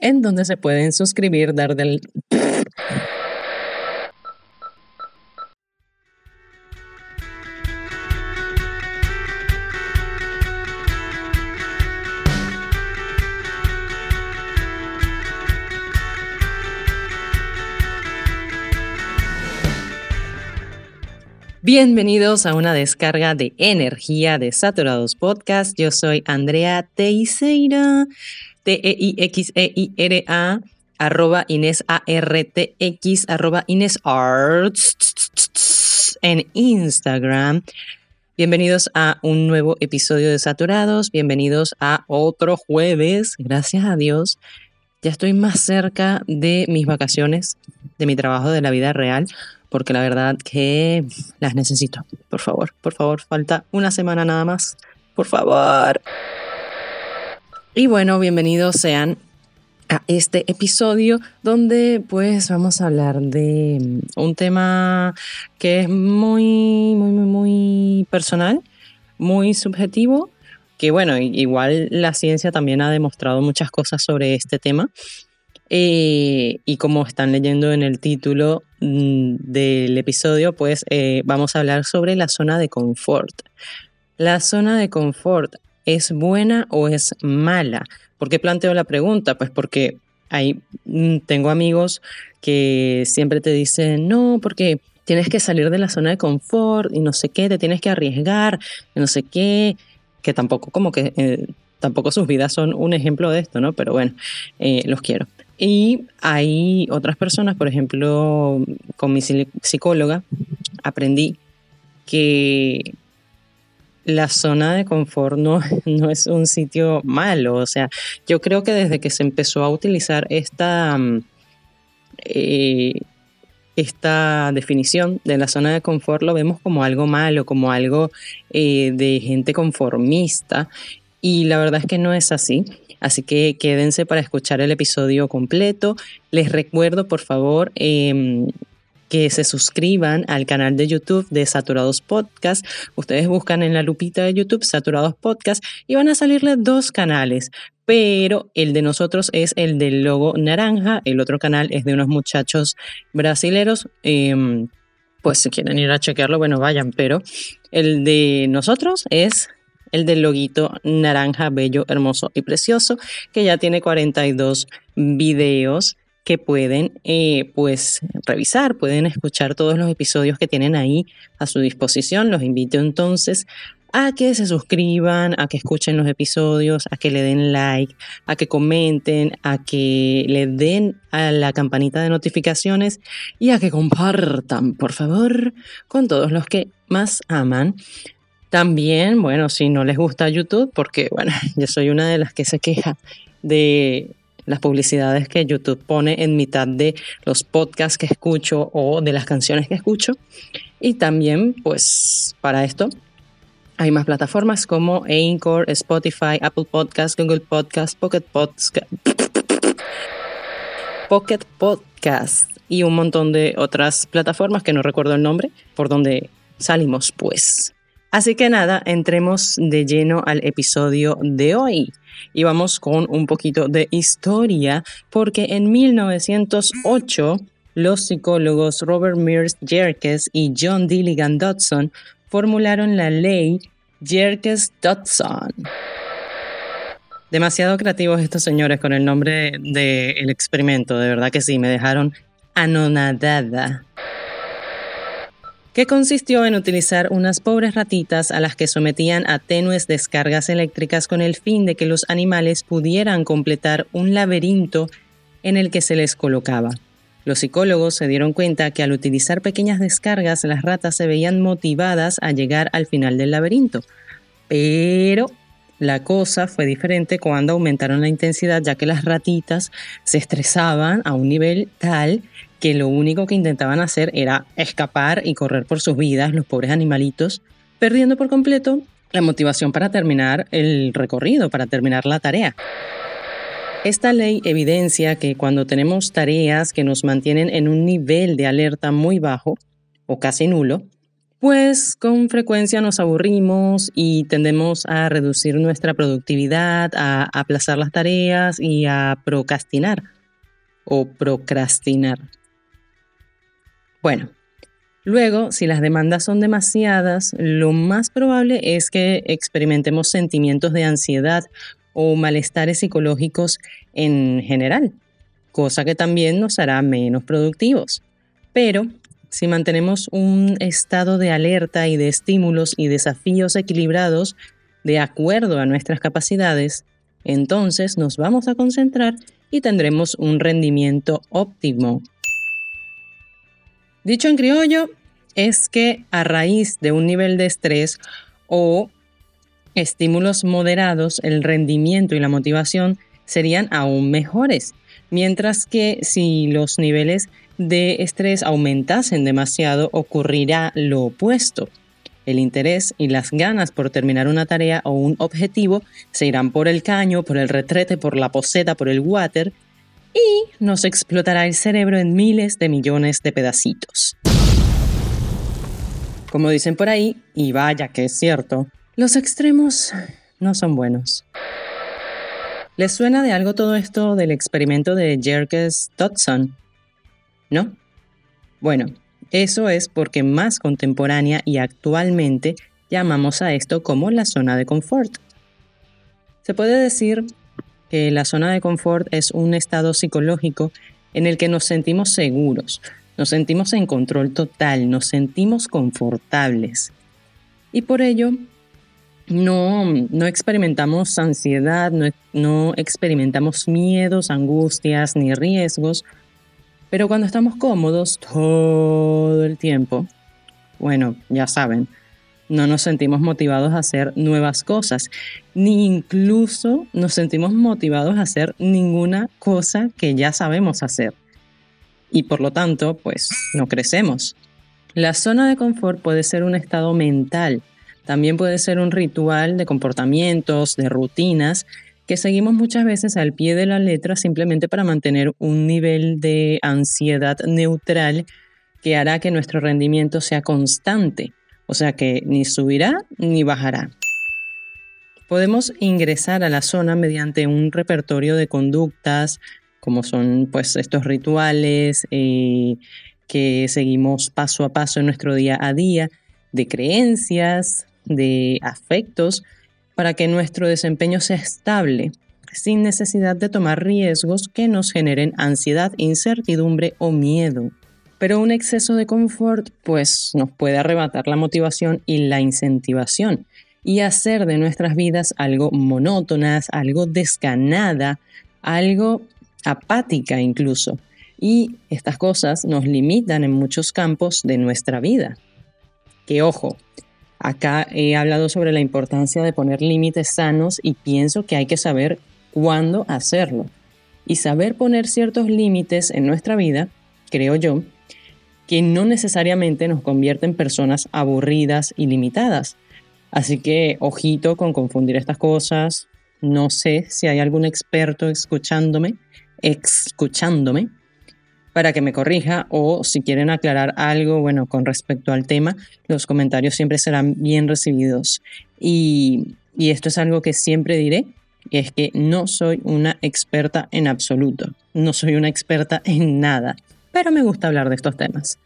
en donde se pueden suscribir, dar del... Bienvenidos a una descarga de energía de Saturados Podcast. Yo soy Andrea Teixeira, T-E-I-X-E-I-R-A, arroba Inés A-R-T-X, arroba Inés Arts en Instagram. Bienvenidos a un nuevo episodio de Saturados. Bienvenidos a otro jueves. Gracias a Dios. Ya estoy más cerca de mis vacaciones, de mi trabajo de la vida real porque la verdad que las necesito. Por favor, por favor, falta una semana nada más. Por favor. Y bueno, bienvenidos sean a este episodio donde pues vamos a hablar de un tema que es muy, muy, muy, muy personal, muy subjetivo, que bueno, igual la ciencia también ha demostrado muchas cosas sobre este tema. Eh, y como están leyendo en el título, Mm, del episodio, pues eh, vamos a hablar sobre la zona de confort. ¿La zona de confort es buena o es mala? ¿Por qué planteo la pregunta? Pues porque hay, mm, tengo amigos que siempre te dicen, no, porque tienes que salir de la zona de confort y no sé qué, te tienes que arriesgar, no sé qué, que tampoco como que... Eh, tampoco sus vidas son un ejemplo de esto, ¿no? Pero bueno, eh, los quiero. Y hay otras personas, por ejemplo, con mi psicóloga, aprendí que la zona de confort no, no, es un sitio malo. O sea, yo creo que desde que se empezó a utilizar esta, mm, eh, esta definición de la zona de confort, lo vemos como algo malo, como algo eh, de gente conformista. Y la verdad es que no es así. Así que quédense para escuchar el episodio completo. Les recuerdo, por favor, em, que se suscriban al canal de YouTube de Saturados Podcast. Ustedes buscan en la lupita de YouTube Saturados Podcast y van a salirles dos canales. Pero el de nosotros es el del logo naranja, el otro canal es de unos muchachos brasileros. Em, pues si quieren ir a chequearlo, bueno, vayan, pero el de nosotros es el del loguito naranja, bello, hermoso y precioso, que ya tiene 42 videos que pueden eh, pues revisar, pueden escuchar todos los episodios que tienen ahí a su disposición. Los invito entonces a que se suscriban, a que escuchen los episodios, a que le den like, a que comenten, a que le den a la campanita de notificaciones y a que compartan, por favor, con todos los que más aman también, bueno, si no les gusta YouTube, porque bueno, yo soy una de las que se queja de las publicidades que YouTube pone en mitad de los podcasts que escucho o de las canciones que escucho. Y también, pues, para esto hay más plataformas como Anchor, Spotify, Apple Podcasts, Google Podcasts, Pocket Podcasts, Pocket Podcast y un montón de otras plataformas que no recuerdo el nombre, por donde salimos, pues. Así que nada, entremos de lleno al episodio de hoy. Y vamos con un poquito de historia, porque en 1908 los psicólogos Robert Mears Jerkes y John Dilligan Dodson formularon la ley Jerkes-Dodson. Demasiado creativos estos señores con el nombre del experimento, de verdad que sí, me dejaron anonadada que consistió en utilizar unas pobres ratitas a las que sometían a tenues descargas eléctricas con el fin de que los animales pudieran completar un laberinto en el que se les colocaba. Los psicólogos se dieron cuenta que al utilizar pequeñas descargas las ratas se veían motivadas a llegar al final del laberinto. Pero la cosa fue diferente cuando aumentaron la intensidad ya que las ratitas se estresaban a un nivel tal que lo único que intentaban hacer era escapar y correr por sus vidas, los pobres animalitos, perdiendo por completo la motivación para terminar el recorrido, para terminar la tarea. Esta ley evidencia que cuando tenemos tareas que nos mantienen en un nivel de alerta muy bajo o casi nulo, pues con frecuencia nos aburrimos y tendemos a reducir nuestra productividad, a aplazar las tareas y a procrastinar o procrastinar. Bueno, luego, si las demandas son demasiadas, lo más probable es que experimentemos sentimientos de ansiedad o malestares psicológicos en general, cosa que también nos hará menos productivos. Pero si mantenemos un estado de alerta y de estímulos y desafíos equilibrados de acuerdo a nuestras capacidades, entonces nos vamos a concentrar y tendremos un rendimiento óptimo. Dicho en criollo, es que a raíz de un nivel de estrés o estímulos moderados, el rendimiento y la motivación serían aún mejores, mientras que si los niveles de estrés aumentasen demasiado, ocurrirá lo opuesto. El interés y las ganas por terminar una tarea o un objetivo se irán por el caño, por el retrete, por la poseta, por el water y nos explotará el cerebro en miles de millones de pedacitos. Como dicen por ahí, y vaya que es cierto, los extremos no son buenos. ¿Les suena de algo todo esto del experimento de Jerkes Dodson? ¿no? Bueno, eso es porque más contemporánea y actualmente llamamos a esto como la zona de confort. Se puede decir que la zona de confort es un estado psicológico en el que nos sentimos seguros, nos sentimos en control total, nos sentimos confortables. Y por ello no, no experimentamos ansiedad, no, no experimentamos miedos, angustias ni riesgos, pero cuando estamos cómodos todo el tiempo, bueno, ya saben, no nos sentimos motivados a hacer nuevas cosas, ni incluso nos sentimos motivados a hacer ninguna cosa que ya sabemos hacer. Y por lo tanto, pues no crecemos. La zona de confort puede ser un estado mental, también puede ser un ritual de comportamientos, de rutinas que seguimos muchas veces al pie de la letra simplemente para mantener un nivel de ansiedad neutral que hará que nuestro rendimiento sea constante, o sea que ni subirá ni bajará. Podemos ingresar a la zona mediante un repertorio de conductas, como son pues estos rituales eh, que seguimos paso a paso en nuestro día a día, de creencias, de afectos, para que nuestro desempeño sea estable, sin necesidad de tomar riesgos que nos generen ansiedad, incertidumbre o miedo. Pero un exceso de confort pues nos puede arrebatar la motivación y la incentivación y hacer de nuestras vidas algo monótonas, algo desganada, algo apática incluso. Y estas cosas nos limitan en muchos campos de nuestra vida. Que ojo, Acá he hablado sobre la importancia de poner límites sanos y pienso que hay que saber cuándo hacerlo. Y saber poner ciertos límites en nuestra vida, creo yo, que no necesariamente nos convierte en personas aburridas y limitadas. Así que ojito con confundir estas cosas. No sé si hay algún experto escuchándome, escuchándome, para que me corrija o si quieren aclarar algo, bueno, con respecto al tema, los comentarios siempre serán bien recibidos. Y, esto es algo que siempre diré, es que no soy una experta en absoluto, no soy una experta en nada, pero me gusta hablar de estos temas.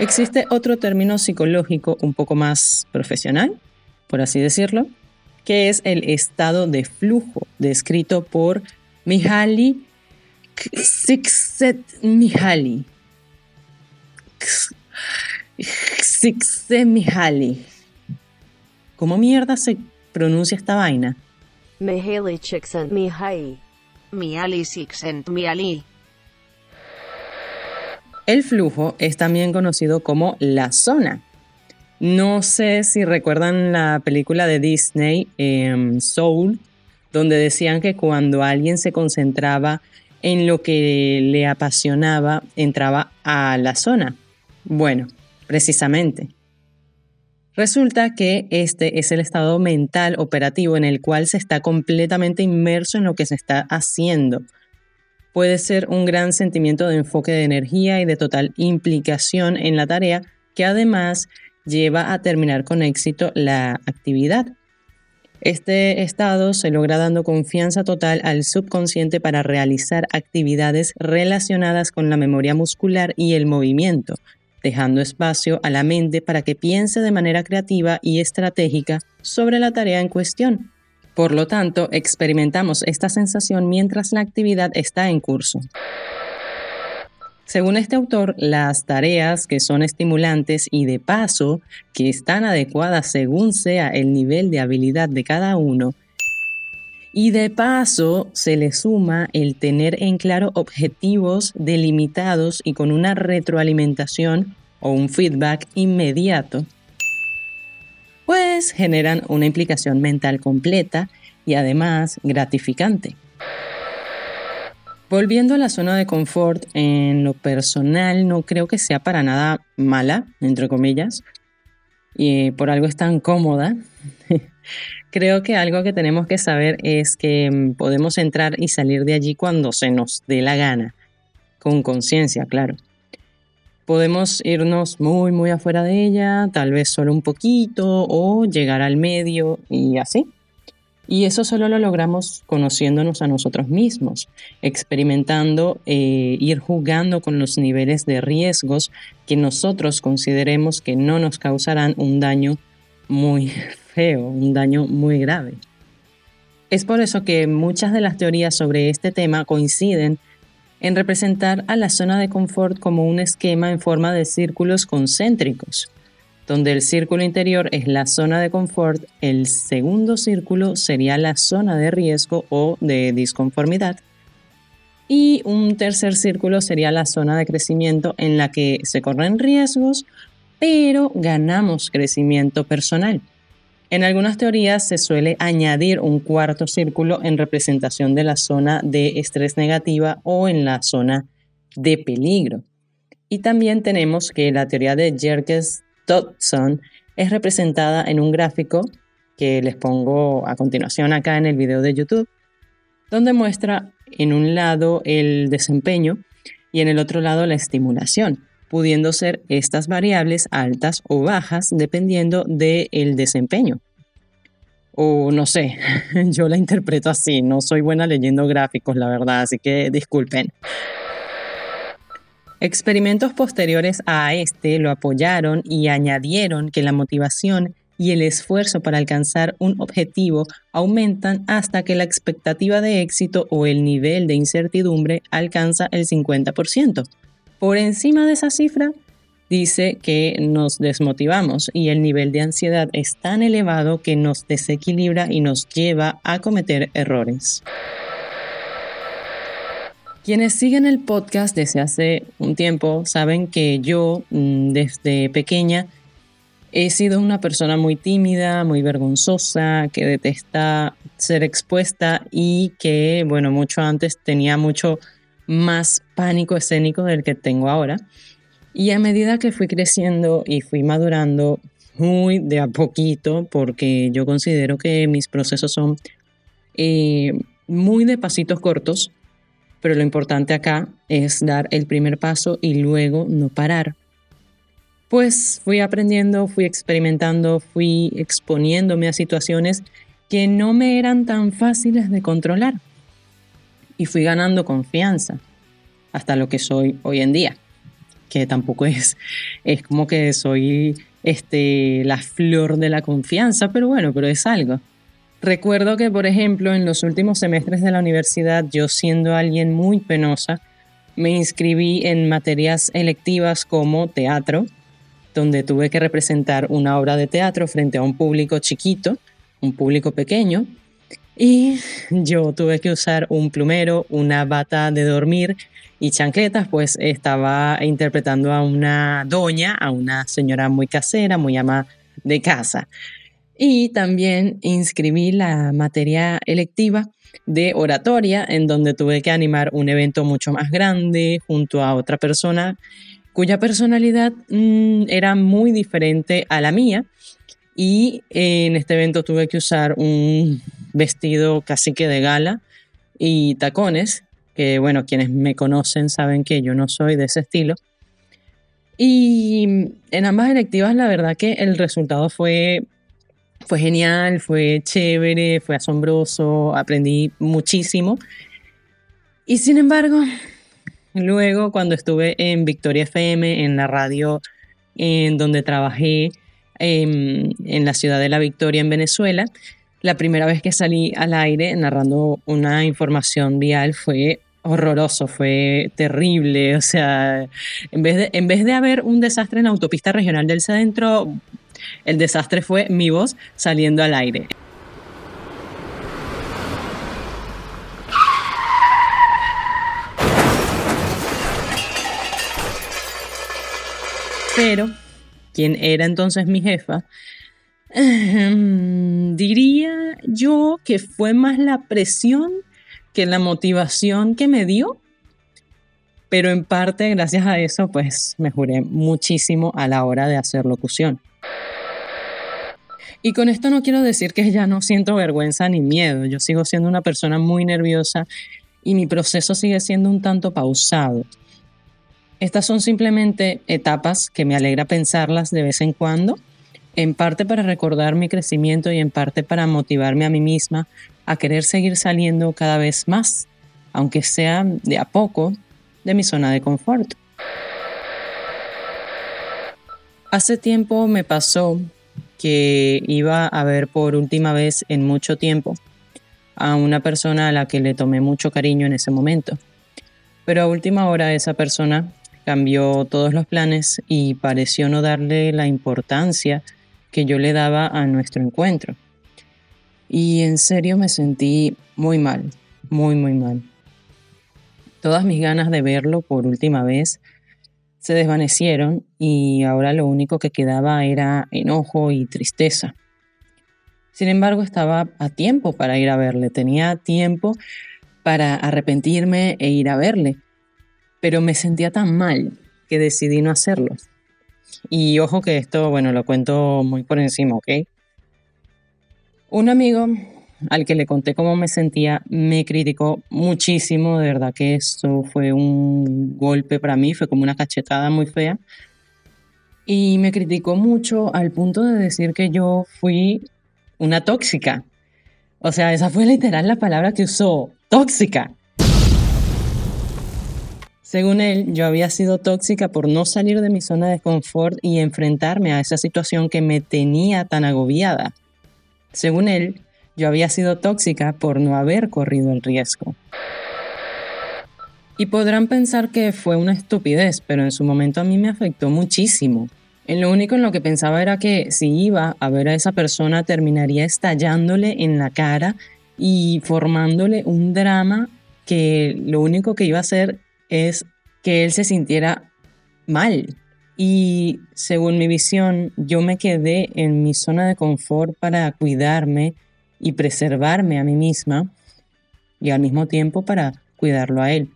Existe otro término psicológico un poco más profesional, por así decirlo, que es el estado de flujo, descrito por Mihaly Sixet Mihaly. Sixet Mihaly. ¿Cómo mierda se pronuncia esta vaina? Mihaly Csikszent Mihaly. Mihaly Csikszent Mihaly. El flujo es también conocido como la zona. No sé si recuerdan la película de Disney, em, Soul, donde decían que cuando alguien se concentraba en lo que le apasionaba entraba a la zona. Bueno, precisamente. Resulta que este es el estado mental operativo en el cual se está completamente inmerso en lo que se está haciendo. Puede ser un gran sentimiento de enfoque de energía y de total implicación en la tarea que además lleva a terminar con éxito la actividad. Este estado se logra dando confianza total al subconsciente para realizar actividades relacionadas con la memoria muscular y el movimiento, dejando espacio a la mente para que piense de manera creativa y estratégica sobre la tarea en cuestión. Por lo tanto, experimentamos esta sensación mientras la actividad está en curso. Según este autor, las tareas que son estimulantes y de paso que están adecuadas según sea el nivel de habilidad de cada uno, y de paso se le suma el tener en claro objetivos delimitados y con una retroalimentación o un feedback inmediato, generan una implicación mental completa y además gratificante. Volviendo a la zona de confort, en lo personal no creo que sea para nada mala, entre comillas, y por algo es tan cómoda. creo que algo que tenemos que saber es que mm, podemos entrar y salir de allí cuando se nos dé la gana, con conciencia, claro. Podemos irnos muy, muy afuera de ella, tal vez solo un poquito, o llegar al medio y así. Y eso solo lo logramos conociéndonos a nosotros mismos, experimentando, eh, ir jugando con los niveles de riesgos que nosotros consideremos que no nos causarán un daño muy feo, un daño muy grave. Es por eso que muchas de las teorías sobre este tema coinciden en representar a la zona de confort como un esquema en forma de círculos concéntricos donde el círculo interior es la zona de confort, el segundo círculo sería la zona de riesgo o de disconformidad, y un tercer círculo sería la zona de crecimiento en la que se corren riesgos, pero ganamos crecimiento personal. En algunas teorías se suele añadir un cuarto círculo en representación de la zona de estrés negativa o en la zona pudiendo ser estas variables altas o bajas dependiendo del desempeño. O no sé, yo la interpreto así, no soy buena leyendo gráficos, la verdad, así que disculpen. Experimentos posteriores a este lo apoyaron y añadieron que la motivación y el esfuerzo para alcanzar un objetivo aumentan hasta que la expectativa de éxito o el nivel de incertidumbre alcanza el 50%. Por encima de esa cifra, dice que nos desmotivamos y el nivel de ansiedad es tan elevado que nos desequilibra y nos lleva a cometer errores. Quienes siguen el podcast desde hace un tiempo saben que yo mm, desde pequeña he sido una persona muy tímida, muy vergonzosa, que detesta ser expuesta y que, bueno, mucho antes tenía mucho más pánico escénico del que tengo ahora. Y a medida que fui creciendo y fui madurando muy de a poquito, porque yo considero que mis procesos son eh, muy de pasitos cortos, pero lo importante acá es dar el primer paso y luego no parar. Pues fui aprendiendo, fui experimentando, fui exponiéndome a situaciones que no me eran tan fáciles de controlar. Y fui ganando confianza hasta lo que soy hoy en día, que tampoco es, es como que soy este, la flor de la confianza, pero bueno, pero es algo. Recuerdo que, por ejemplo, en los últimos semestres de la universidad, yo siendo alguien muy penosa, me inscribí en materias electivas como teatro, donde tuve que representar una obra de teatro frente a un público chiquito, un público pequeño, y yo tuve que usar un plumero, una bata de dormir y chancletas, pues estaba interpretando a una doña, a una señora muy casera, muy ama de casa. Y también inscribí la materia electiva de oratoria, en donde tuve que animar un evento mucho más grande junto a otra persona cuya personalidad mm, era muy diferente a la mía. Y en este evento tuve que usar un vestido casi que de gala y tacones, que bueno, quienes me conocen saben que yo no soy de ese estilo. Y en ambas electivas la verdad que el resultado fue, fue genial, fue chévere, fue asombroso, aprendí muchísimo. Y sin embargo, luego cuando estuve en Victoria FM, en la radio en donde trabajé em, en la ciudad de La Victoria, en Venezuela, la primera vez que salí al aire narrando una información vial fue horroroso, fue terrible. O sea, en vez de, en vez de haber un desastre en la autopista regional del centro, el desastre fue mi voz saliendo al aire. Pero, quien era entonces mi jefa, diría yo que fue más la presión que la motivación que me dio, pero en parte gracias a eso pues mejoré muchísimo a la hora de hacer locución. Y con esto no quiero decir que ya no siento vergüenza ni miedo, yo sigo siendo una persona muy nerviosa y mi proceso sigue siendo un tanto pausado. Estas son simplemente etapas que me alegra pensarlas de vez en cuando, en parte para recordar mi crecimiento y en parte para motivarme a mí misma a querer seguir saliendo cada vez más, aunque sea de a poco, de mi zona de confort. Hace tiempo me pasó que iba a ver por última vez en mucho tiempo a una persona a la que le tomé mucho cariño en ese momento. Pero a última hora esa persona cambió todos los planes y pareció no darle la importancia que yo le daba a nuestro encuentro. Y en serio me sentí muy mal, muy, muy mal. Todas mis ganas de verlo por última vez se desvanecieron y ahora lo único que quedaba era enojo y tristeza. Sin embargo, estaba a tiempo para ir a verle, tenía tiempo para arrepentirme e ir a verle, pero me sentía tan mal que decidí no hacerlo. Y ojo que esto, bueno, lo cuento muy por encima, ¿ok? Un amigo al que le conté cómo me sentía me criticó muchísimo, de verdad que esto fue un golpe para mí, fue como una cachetada muy fea. Y me criticó mucho al punto de decir que yo fui una tóxica. O sea, esa fue literal la palabra que usó, tóxica. Según él, yo había sido tóxica por no salir de mi zona de confort y enfrentarme a esa situación que me tenía tan agobiada. Según él, yo había sido tóxica por no haber corrido el riesgo. Y podrán pensar que fue una estupidez, pero en su momento a mí me afectó muchísimo. En lo único en lo que pensaba era que si iba a ver a esa persona terminaría estallándole en la cara y formándole un drama que lo único que iba a hacer es que él se sintiera mal, y según mi visión, yo me quedé en mi zona de confort para cuidarme y preservarme a mí misma y al mismo tiempo para cuidarlo a él.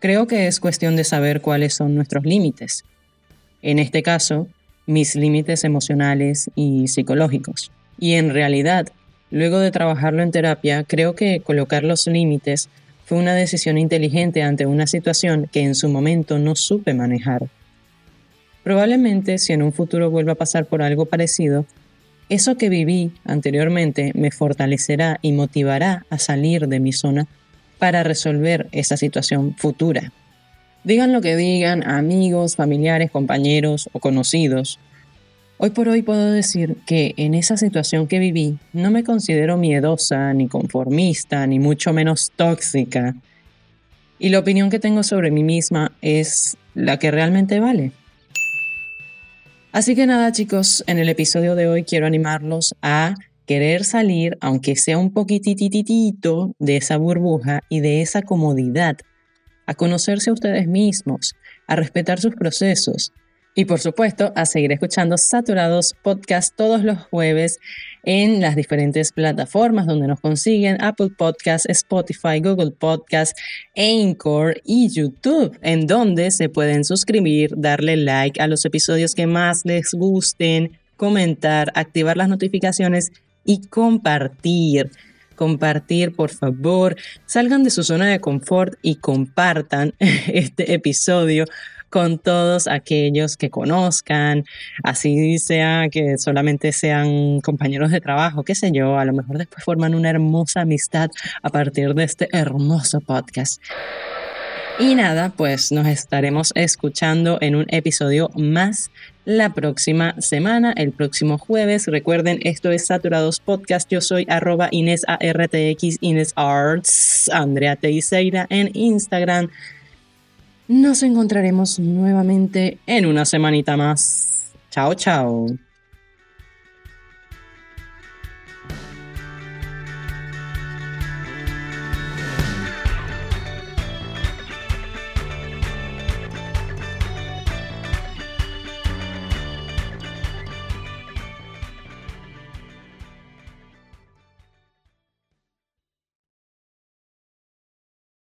Creo que es cuestión de saber cuáles son nuestros límites. En este caso, mis límites emocionales y psicológicos. Y en realidad, luego de trabajarlo en terapia, creo que colocar los límites fue una decisión inteligente ante una situación que en su momento no supe manejar. Probablemente si en un futuro vuelva a pasar por algo parecido, eso que viví anteriormente me fortalecerá y motivará a salir de mi zona para resolver esa situación futura. Digan lo que digan amigos, familiares, compañeros o conocidos, Hoy por hoy puedo decir que en esa situación que viví no me considero miedosa, ni conformista, ni mucho menos tóxica. Y la opinión que tengo sobre mí misma es la que realmente vale. Así que nada chicos, en el episodio de hoy quiero animarlos a querer salir, aunque sea un poquitititito, de esa burbuja y de esa comodidad, a conocerse a ustedes mismos, a respetar sus procesos, y por supuesto, a seguir escuchando Saturados Podcast todos los jueves en las diferentes plataformas donde nos consiguen Apple Podcast, Spotify, Google Podcast, Anchor y YouTube, en donde se pueden suscribir, darle like a los episodios que más les gusten, comentar, activar las notificaciones y compartir. compartir, por favor. Salgan de su zona de confort y compartan este episodio con todos aquellos que conozcan, así sea que solamente sean compañeros de trabajo, qué sé yo, a lo mejor después forman una hermosa amistad a partir de este hermoso podcast. Y nada, pues nos estaremos escuchando en un episodio más la próxima semana, el próximo jueves. Recuerden, esto es Saturados Podcast. Yo soy arroba Inés ARTX, Inés Arts, Andrea Teixeira en Instagram. Nos encontraremos nuevamente en una semanita más. Chao, chao.